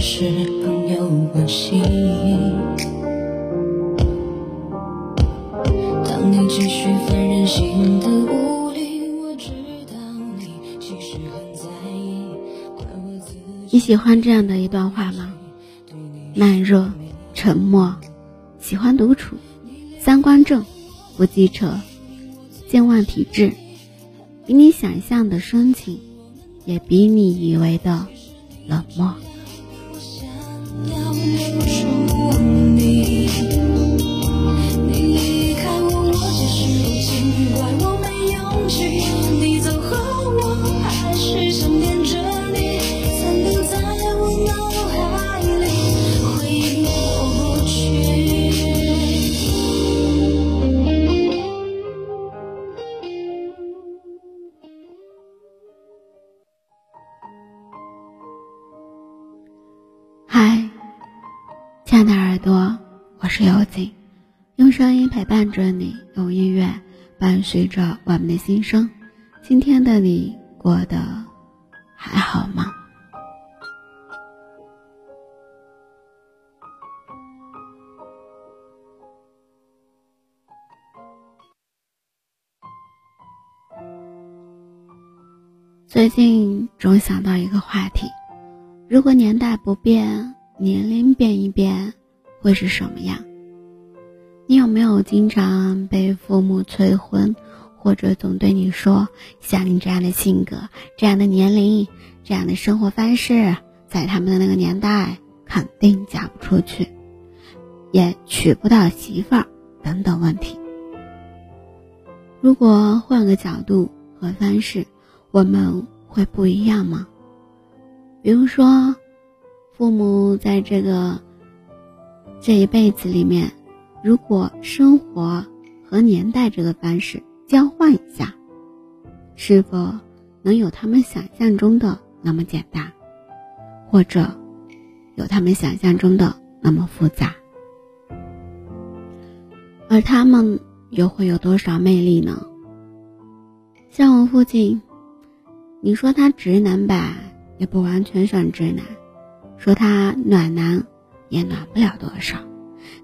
是朋友关系。当你继续犯任性的无理，我知道你其实很在意。怪我自己你喜欢这样的一段话吗？慢热、沉默，喜欢独处，三观正，不记仇，健忘体质，比你想象的深情，也比你以为的冷漠。爱的耳朵，我是尤景，用声音陪伴着你，用音乐伴随着我们的心声。今天的你过得还好吗？最近总想到一个话题。如果年代不变，年龄变一变，会是什么样？你有没有经常被父母催婚，或者总对你说，像你这样的性格、这样的年龄、这样的生活方式，在他们的那个年代肯定嫁不出去，也娶不到媳妇儿等等问题？如果换个角度和方式，我们会不一样吗？比如说，父母在这个这一辈子里面，如果生活和年代这个方式交换一下，是否能有他们想象中的那么简单，或者有他们想象中的那么复杂？而他们又会有多少魅力呢？像我父亲，你说他直男吧？也不完全算直男，说他暖男，也暖不了多少。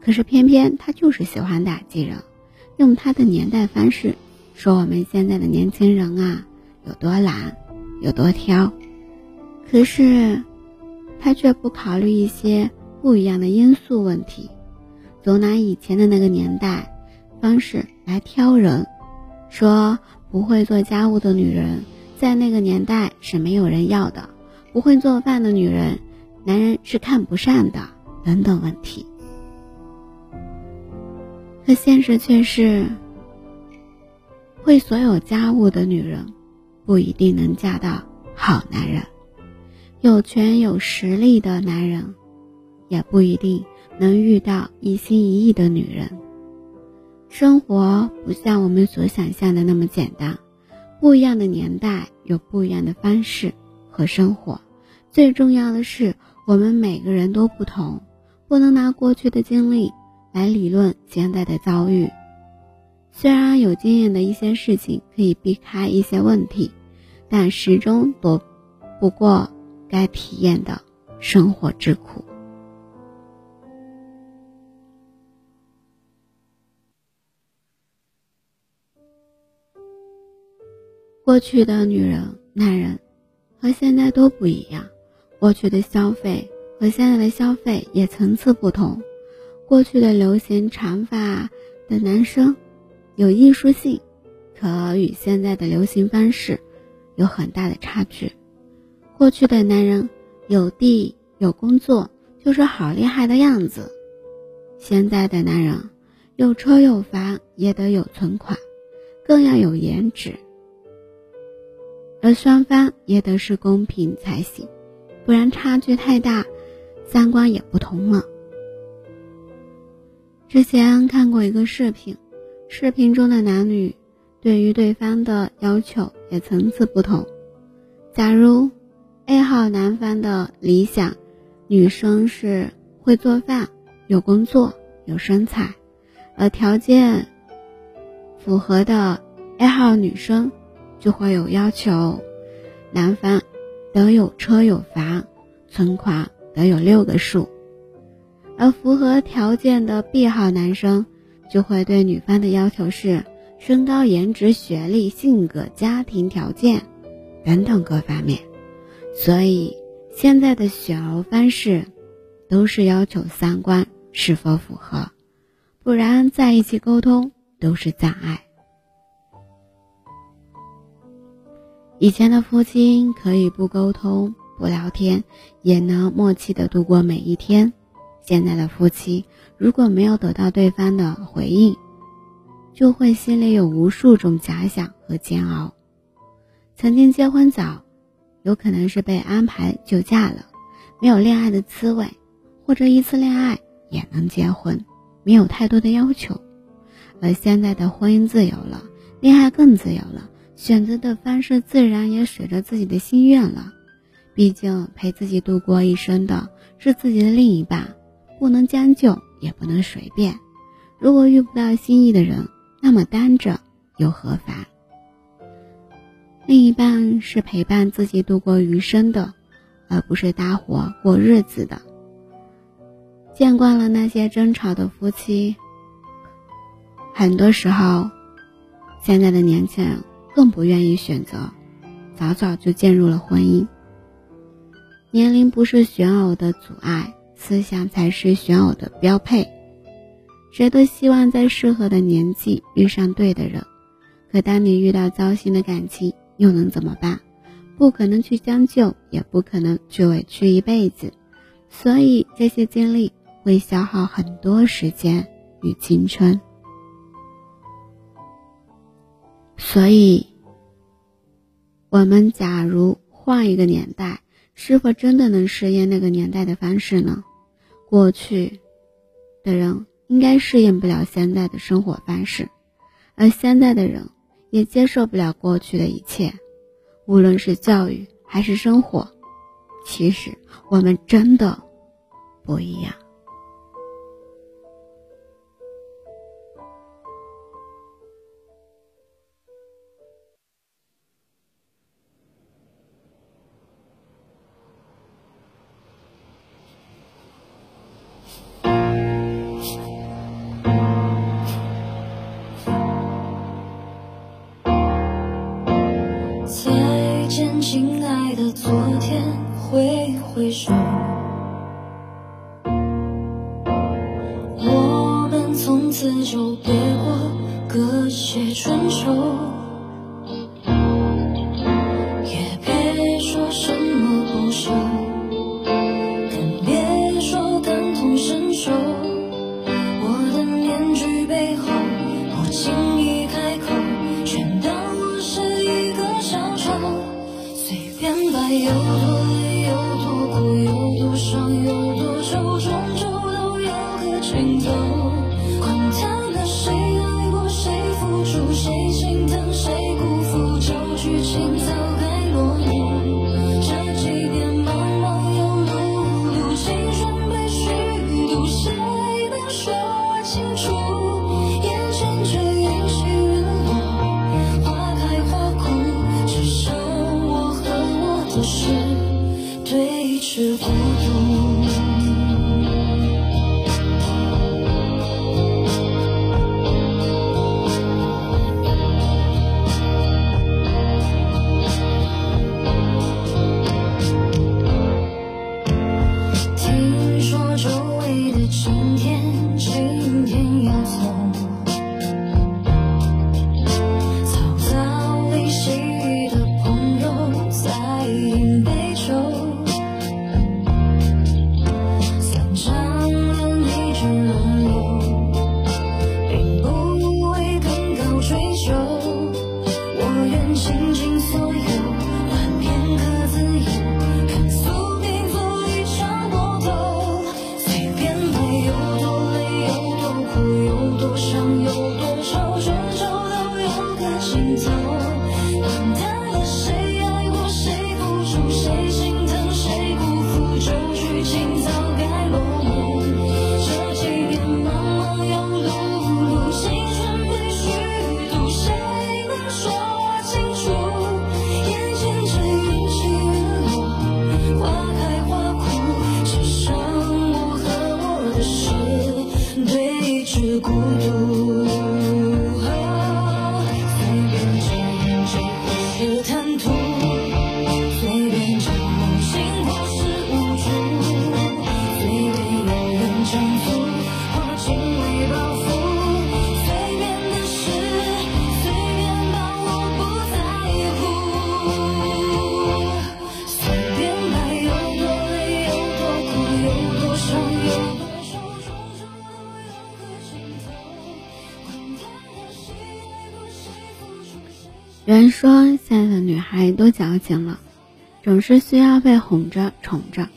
可是偏偏他就是喜欢打击人，用他的年代方式说我们现在的年轻人啊有多懒，有多挑。可是他却不考虑一些不一样的因素问题，总拿以前的那个年代方式来挑人，说不会做家务的女人在那个年代是没有人要的。不会做饭的女人，男人是看不上的，等等问题。可现实却是，会所有家务的女人，不一定能嫁到好男人；有权有实力的男人，也不一定能遇到一心一意的女人。生活不像我们所想象的那么简单，不一样的年代有不一样的方式和生活。最重要的是，我们每个人都不同，不能拿过去的经历来理论现在的遭遇。虽然有经验的一些事情可以避开一些问题，但始终躲不过该体验的生活之苦。过去的女人、男人和现在都不一样。过去的消费和现在的消费也层次不同，过去的流行长发的男生有艺术性，可与现在的流行方式有很大的差距。过去的男人有地有工作就是好厉害的样子，现在的男人有车有房也得有存款，更要有颜值，而双方也得是公平才行。不然差距太大，三观也不同了。之前看过一个视频，视频中的男女对于对方的要求也层次不同。假如 A 号男方的理想女生是会做饭、有工作、有身材，而条件符合的，A 号女生就会有要求，男方得有车有房，存款得有六个数，而符合条件的 B 号男生就会对女方的要求是身高、颜值、学历、性格、家庭条件等等各方面。所以现在的选偶方式都是要求三观是否符合，不然在一起沟通都是障碍。以前的夫妻可以不沟通、不聊天，也能默契的度过每一天。现在的夫妻如果没有得到对方的回应，就会心里有无数种假想和煎熬。曾经结婚早。有可能是被安排就嫁了，没有恋爱的滋味，或者一次恋爱也能结婚，没有太多的要求。而现在的婚姻自由了，恋爱更自由了，选择的方式自然也随着自己的心愿了。毕竟陪自己度过一生的是自己的另一半，不能将就，也不能随便。如果遇不到心仪的人，那么单着又何妨？另一半是陪伴自己度过余生的，而不是搭伙过日子的。见惯了那些争吵的夫妻，很多时候，现在的年轻人更不愿意选择早早就进入了婚姻。年龄不是选偶的阻碍，思想才是选偶的标配。谁都希望在适合的年纪遇上对的人，可当你遇到糟心的感情，又能怎么办？不可能去将就，也不可能去委屈一辈子，所以这些经历会消耗很多时间与青春。所以，我们假如换一个年代，是否真的能适应那个年代的方式呢？过去的人应该适应不了现在的生活方式，而现在的人。也接受不了过去的一切，无论是教育还是生活，其实我们真的不一样。今天孤独。有人说，现在的女孩都矫情了，总是需要被哄着、宠着。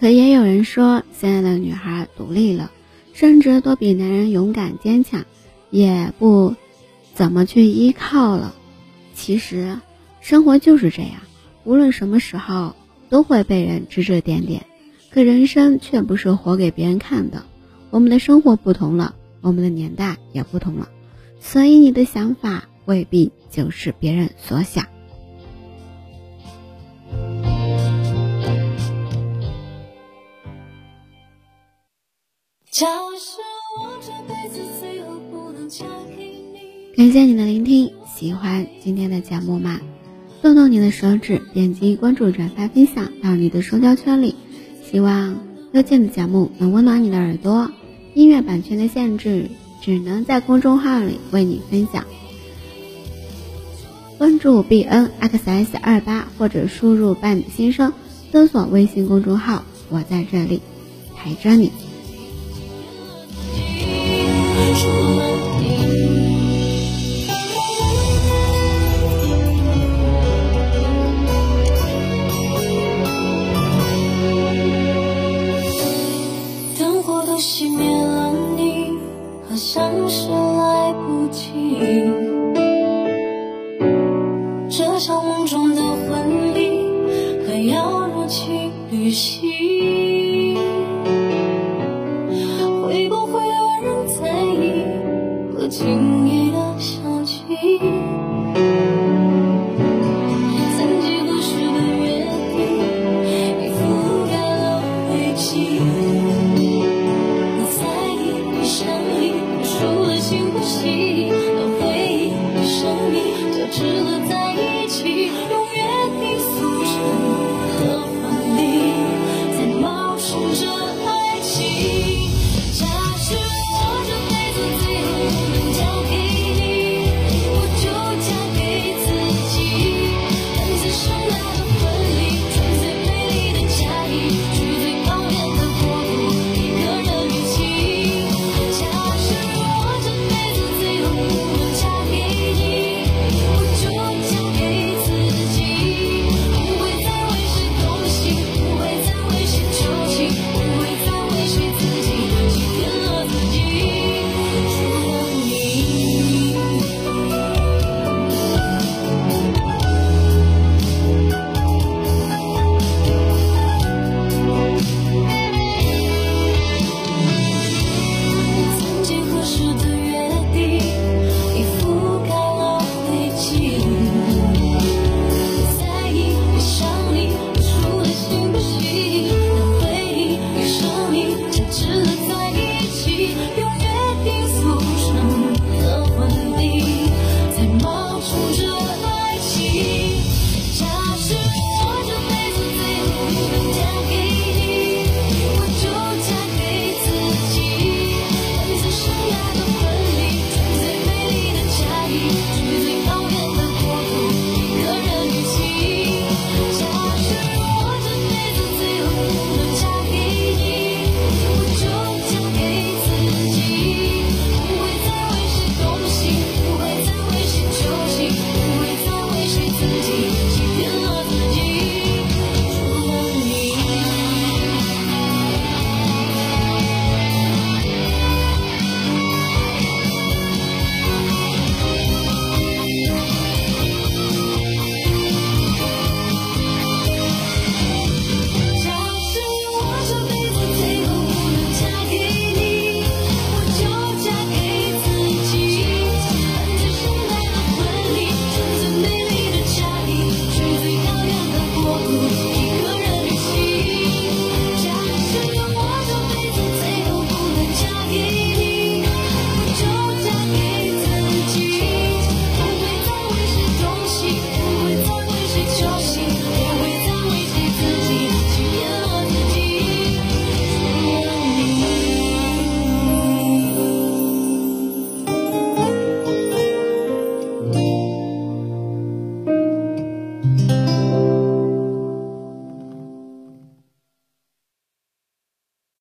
可也有人说，现在的女孩独立了，甚至都比男人勇敢坚强，也不怎么去依靠了。其实，生活就是这样，无论什么时候都会被人指指点点，可人生却不是活给别人看的。我们的生活不同了，我们的年代也不同了，所以你的想法未必就是别人所想。感谢你的聆听，喜欢今天的节目吗？动动你的手指，点击关注、转发、分享到你的社交圈里。希望幽静的节目能温暖你的耳朵。音乐版权的限制，只能在公众号里为你分享。关注 b n x s 二八或者输入“伴你心声”，搜索微信公众号，我在这里陪着。你。灯火都熄灭了，你好像是来不及。梦中的婚礼还要如期履行，